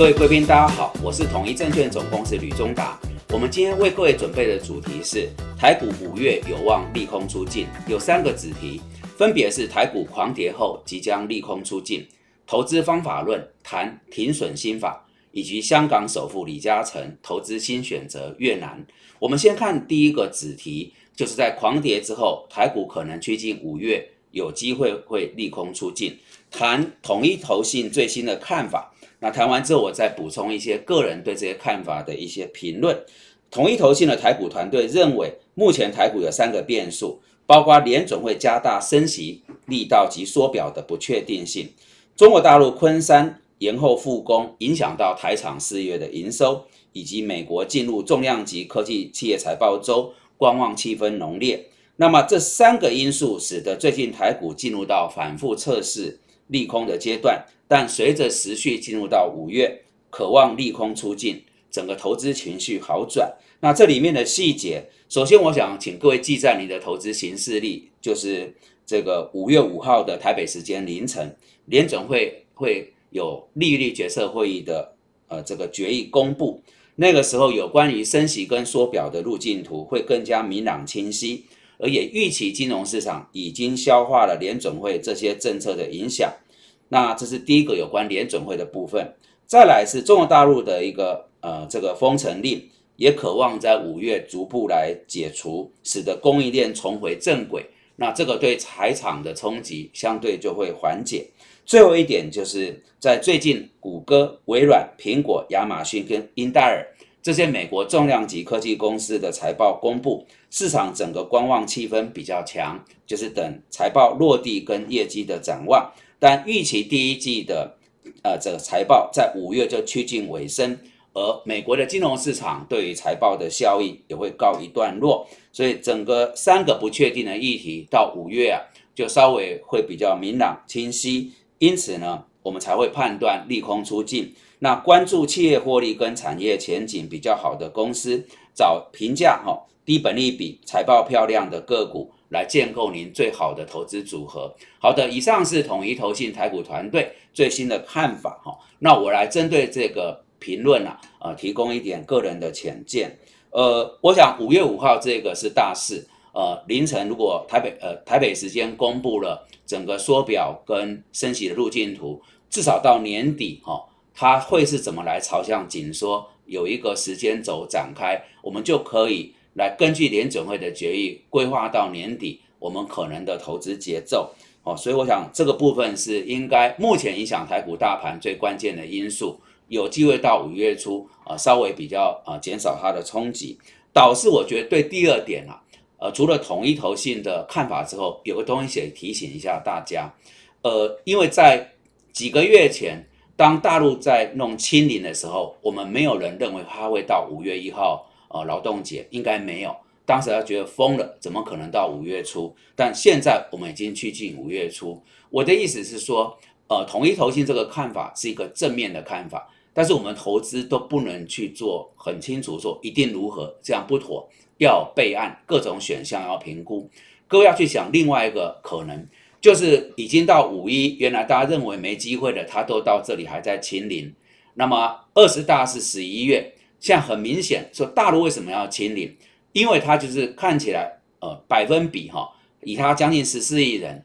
各位贵宾，大家好，我是统一证券总公司吕中达。我们今天为各位准备的主题是台股五月有望利空出尽，有三个子题，分别是台股狂跌后即将利空出尽、投资方法论、谈停损心法，以及香港首富李嘉诚投资新选择越南。我们先看第一个子题，就是在狂跌之后，台股可能趋近五月有机会会利空出尽，谈统一投信最新的看法。那谈完之后，我再补充一些个人对这些看法的一些评论。统一投信的台股团队认为，目前台股有三个变数，包括联准会加大升息力道及缩表的不确定性，中国大陆昆山延后复工，影响到台厂四月的营收，以及美国进入重量级科技企业财报周，观望气氛浓烈。那么这三个因素使得最近台股进入到反复测试利空的阶段。但随着时序进入到五月，渴望利空出尽，整个投资情绪好转。那这里面的细节，首先我想请各位记在你的投资行事历，就是这个五月五号的台北时间凌晨，联总会会有利率决策会议的呃这个决议公布。那个时候有关于升息跟缩表的路径图会更加明朗清晰，而也预期金融市场已经消化了联总会这些政策的影响。那这是第一个有关联准会的部分，再来是中国大陆的一个呃这个封城令，也渴望在五月逐步来解除，使得供应链重回正轨。那这个对财厂的冲击相对就会缓解。最后一点就是在最近，谷歌、微软、苹果、亚马逊跟英戴尔这些美国重量级科技公司的财报公布，市场整个观望气氛比较强，就是等财报落地跟业绩的展望。但预期第一季的，呃，这个财报在五月就趋近尾声，而美国的金融市场对于财报的效益也会告一段落，所以整个三个不确定的议题到五月啊，就稍微会比较明朗清晰，因此呢，我们才会判断利空出尽。那关注企业获利跟产业前景比较好的公司，找评价哈低本利比、财报漂亮的个股。来建构您最好的投资组合。好的，以上是统一投信台股团队最新的看法哈。那我来针对这个评论啊，呃，提供一点个人的浅见。呃，我想五月五号这个是大事。呃，凌晨如果台北呃台北时间公布了整个缩表跟升息的路径图，至少到年底哈，它会是怎么来朝向紧缩，有一个时间轴展开，我们就可以。来根据联准会的决议规划到年底我们可能的投资节奏哦，所以我想这个部分是应该目前影响台股大盘最关键的因素，有机会到五月初啊稍微比较啊减少它的冲击。导致我觉得对第二点啊，呃除了统一投信的看法之后，有个东西也提醒一下大家，呃因为在几个月前当大陆在弄清零的时候，我们没有人认为它会到五月一号。呃，劳动节应该没有，当时他觉得疯了，怎么可能到五月初？但现在我们已经趋近五月初。我的意思是说，呃，统一投信这个看法是一个正面的看法，但是我们投资都不能去做很清楚说一定如何，这样不妥，要备案，各种选项要评估。各位要去想另外一个可能，就是已经到五一，原来大家认为没机会的，他都到这里还在清零。那么二十大是十一月。现在很明显，说大陆为什么要清零？因为它就是看起来，呃，百分比哈，以它将近十四亿人，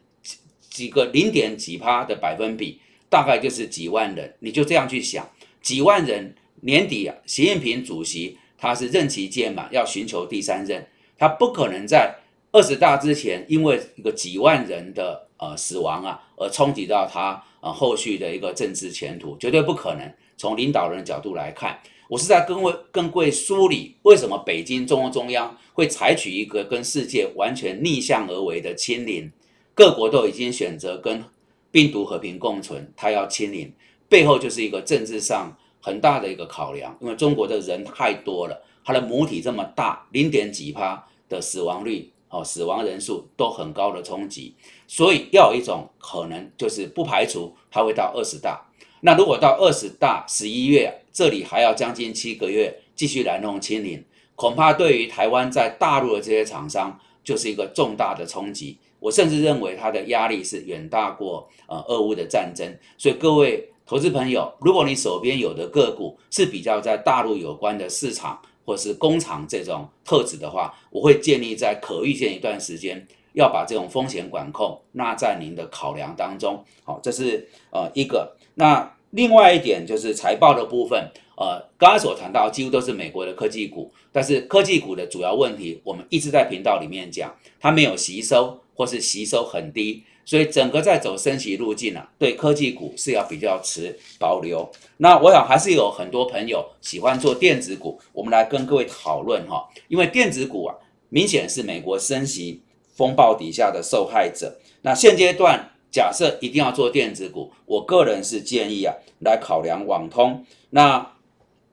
几个零点几趴的百分比，大概就是几万人。你就这样去想，几万人年底啊，习近平主席他是任期届满，要寻求第三任，他不可能在二十大之前，因为一个几万人的呃死亡啊，而冲击到他呃后续的一个政治前途，绝对不可能。从领导人的角度来看。我是在跟位跟各位梳理，为什么北京中共中央会采取一个跟世界完全逆向而为的清零？各国都已经选择跟病毒和平共存，它要清零，背后就是一个政治上很大的一个考量。因为中国的人太多了，它的母体这么大，零点几趴的死亡率哦，死亡人数都很高的冲击，所以要有一种可能，就是不排除它会到二十大。那如果到二十大十一月，这里还要将近七个月继续来弄清零，恐怕对于台湾在大陆的这些厂商就是一个重大的冲击。我甚至认为它的压力是远大过呃俄乌的战争。所以各位投资朋友，如果你手边有的个股是比较在大陆有关的市场或是工厂这种特质的话，我会建议在可预见一段时间要把这种风险管控纳在您的考量当中。好，这是呃一个。那另外一点就是财报的部分。呃，刚刚所谈到几乎都是美国的科技股，但是科技股的主要问题，我们一直在频道里面讲，它没有吸收或是吸收很低，所以整个在走升息路径啊，对科技股是要比较持保留。那我想还是有很多朋友喜欢做电子股，我们来跟各位讨论哈，因为电子股啊，明显是美国升息风暴底下的受害者。那现阶段假设一定要做电子股，我个人是建议啊，来考量网通那。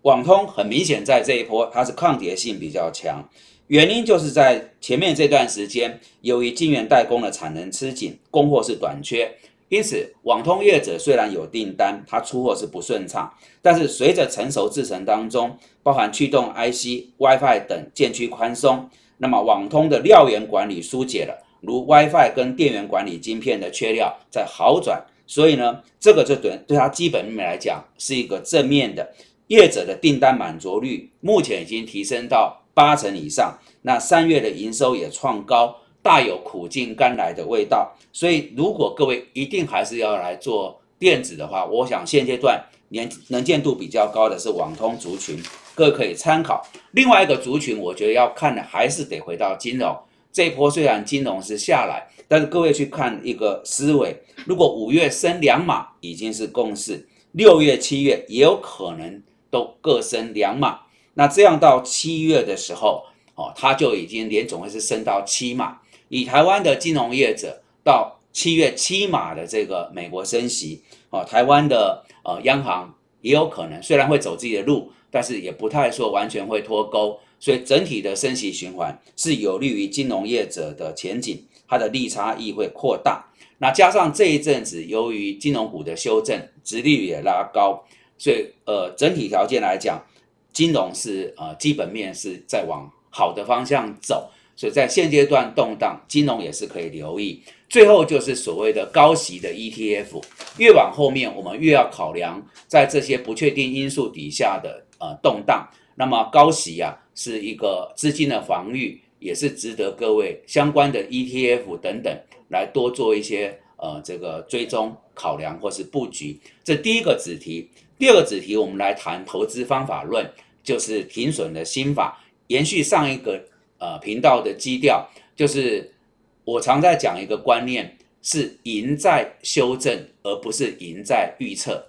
网通很明显，在这一波它是抗跌性比较强，原因就是在前面这段时间，由于晶圆代工的产能吃紧，供货是短缺，因此网通业者虽然有订单，它出货是不顺畅，但是随着成熟制程当中，包含驱动 IC、WiFi 等渐趋宽松，那么网通的料源管理疏解了，如 WiFi 跟电源管理晶片的缺料在好转，所以呢，这个就对对它基本面来讲是一个正面的。业者的订单满足率目前已经提升到八成以上，那三月的营收也创高，大有苦尽甘来的味道。所以，如果各位一定还是要来做电子的话，我想现阶段年能见度比较高的是网通族群，各位可以参考。另外一个族群，我觉得要看的还是得回到金融。这一波虽然金融是下来，但是各位去看一个思维，如果五月升两码已经是共识，六月、七月也有可能。都各升两码，那这样到七月的时候，哦，它就已经连总会是升到七码。以台湾的金融业者到七月七码的这个美国升息，哦，台湾的呃央行也有可能，虽然会走自己的路，但是也不太说完全会脱钩。所以整体的升息循环是有利于金融业者的前景，它的利差异会扩大。那加上这一阵子由于金融股的修正，殖利率也拉高。所以，呃，整体条件来讲，金融是呃基本面是在往好的方向走，所以在现阶段动荡，金融也是可以留意。最后就是所谓的高息的 ETF，越往后面我们越要考量在这些不确定因素底下的呃动荡。那么高息啊是一个资金的防御，也是值得各位相关的 ETF 等等来多做一些呃这个追踪考量或是布局。这第一个子题。第二个子题，我们来谈投资方法论，就是停损的心法。延续上一个呃频道的基调，就是我常在讲一个观念，是赢在修正，而不是赢在预测。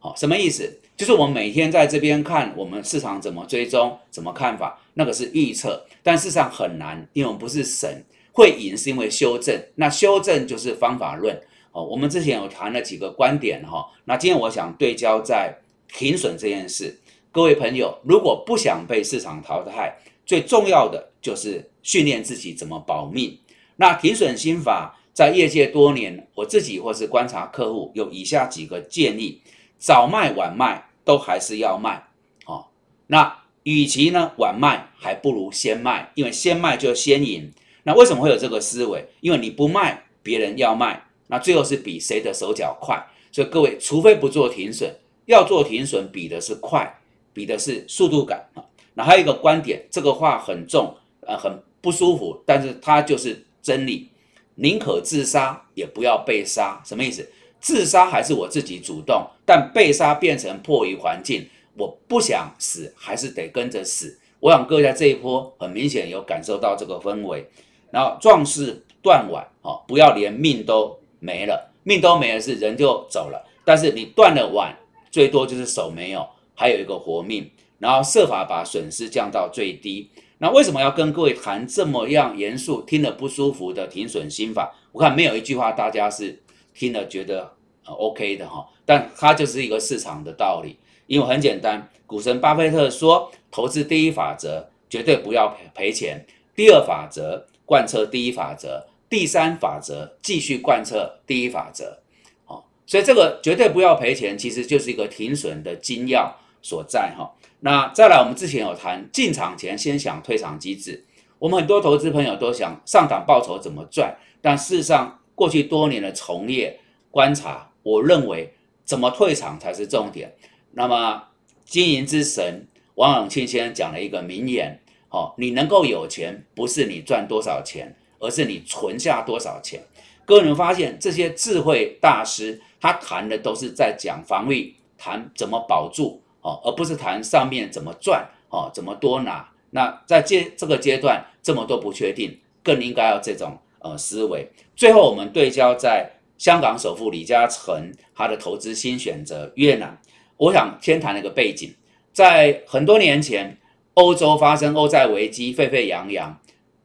好，什么意思？就是我们每天在这边看我们市场怎么追踪，怎么看法，那个是预测，但事实上很难，因为我们不是神，会赢是因为修正。那修正就是方法论。哦，我们之前有谈了几个观点哈，那今天我想对焦在停损这件事。各位朋友，如果不想被市场淘汰，最重要的就是训练自己怎么保命。那停损心法在业界多年，我自己或是观察客户有以下几个建议：早卖晚卖都还是要卖。哦，那与其呢晚卖，还不如先卖，因为先卖就先赢。那为什么会有这个思维？因为你不卖，别人要卖。那最后是比谁的手脚快，所以各位，除非不做停损，要做停损，比的是快，比的是速度感啊。那还有一个观点，这个话很重，呃，很不舒服，但是它就是真理，宁可自杀也不要被杀。什么意思？自杀还是我自己主动，但被杀变成迫于环境，我不想死，还是得跟着死。我想各位在这一波很明显有感受到这个氛围。然后壮士断腕，哦，不要连命都。没了，命都没了，是人就走了。但是你断了腕，最多就是手没有，还有一个活命。然后设法把损失降到最低。那为什么要跟各位谈这么样严肃、听了不舒服的停损心法？我看没有一句话大家是听了觉得呃 OK 的哈。但它就是一个市场的道理，因为很简单，股神巴菲特说，投资第一法则绝对不要赔赔钱，第二法则贯彻第一法则。第三法则继续贯彻第一法则，好，所以这个绝对不要赔钱，其实就是一个停损的精要所在哈。那再来，我们之前有谈进场前先想退场机制，我们很多投资朋友都想上档报酬怎么赚，但事实上过去多年的从业观察，我认为怎么退场才是重点。那么经营之神王永庆先生讲了一个名言：哦，你能够有钱，不是你赚多少钱，而是你存下多少钱。各位你们发现这些智慧大师，他谈的都是在讲防御，谈怎么保住哦，而不是谈上面怎么赚哦，怎么多拿。那在阶这个阶段这么多不确定，更应该要这种呃思维。最后我们对焦在香港首富李嘉诚他的投资新选择越南，我想先谈一个背景，在很多年前，欧洲发生欧债危机，沸沸扬扬，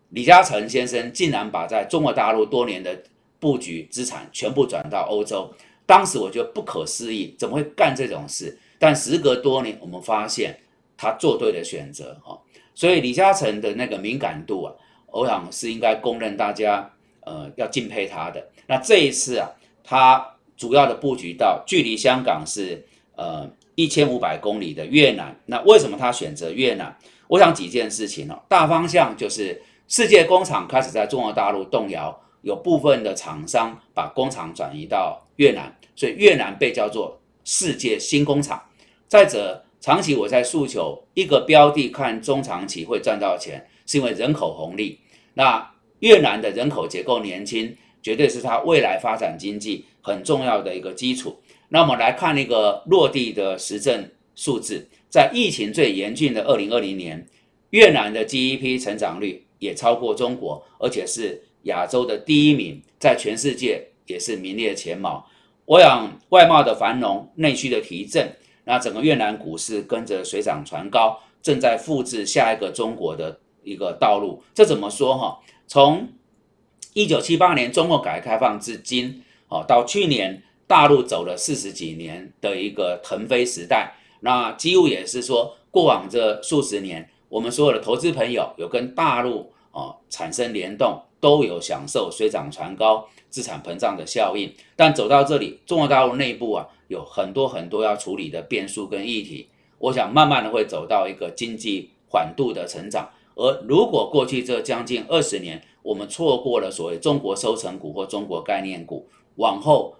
李嘉诚先生竟然把在中国大陆多年的布局资产全部转到欧洲，当时我觉得不可思议，怎么会干这种事？但时隔多年，我们发现他做对了选择哈。所以李嘉诚的那个敏感度啊，我想是应该公认大家呃要敬佩他的。那这一次啊，他主要的布局到距离香港是呃一千五百公里的越南。那为什么他选择越南？我想几件事情哦，大方向就是世界工厂开始在中国大陆动摇。有部分的厂商把工厂转移到越南，所以越南被叫做世界新工厂。再者，长期我在诉求一个标的看中长期会赚到钱，是因为人口红利。那越南的人口结构年轻，绝对是它未来发展经济很重要的一个基础。那我们来看一个落地的实证数字，在疫情最严峻的二零二零年，越南的 GDP 成长率也超过中国，而且是。亚洲的第一名，在全世界也是名列前茅。我想外贸的繁荣，内需的提振，那整个越南股市跟着水涨船高，正在复制下一个中国的一个道路。这怎么说哈？从一九七八年中国改革开放至今，哦，到去年大陆走了四十几年的一个腾飞时代，那几乎也是说，过往这数十年，我们所有的投资朋友有跟大陆哦产生联动。都有享受水涨船高、资产膨胀的效应，但走到这里，中国大陆内部啊有很多很多要处理的变数跟议题。我想慢慢的会走到一个经济缓度的成长。而如果过去这将近二十年，我们错过了所谓中国收成股或中国概念股，往后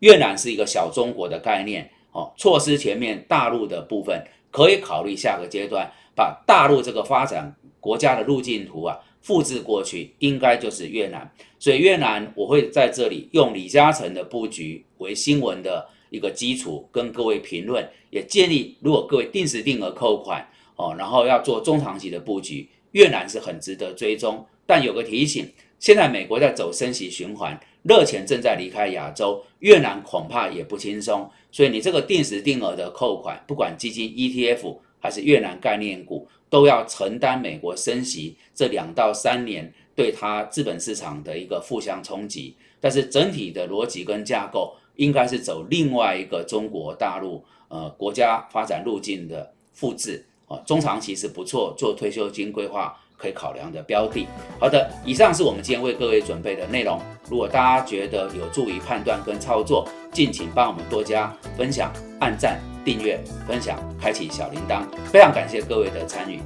越南是一个小中国的概念哦，错失前面大陆的部分，可以考虑下个阶段把大陆这个发展国家的路径图啊。复制过去应该就是越南，所以越南我会在这里用李嘉诚的布局为新闻的一个基础，跟各位评论，也建议如果各位定时定额扣款哦，然后要做中长期的布局，越南是很值得追踪。但有个提醒，现在美国在走升息循环，热钱正在离开亚洲，越南恐怕也不轻松，所以你这个定时定额的扣款，不管基金 ETF 还是越南概念股。都要承担美国升息这两到三年对它资本市场的一个负向冲击，但是整体的逻辑跟架构应该是走另外一个中国大陆呃国家发展路径的复制中长期是不错做退休金规划可以考量的标的。好的，以上是我们今天为各位准备的内容。如果大家觉得有助于判断跟操作，敬请帮我们多加分享、按赞。订阅、分享、开启小铃铛，非常感谢各位的参与。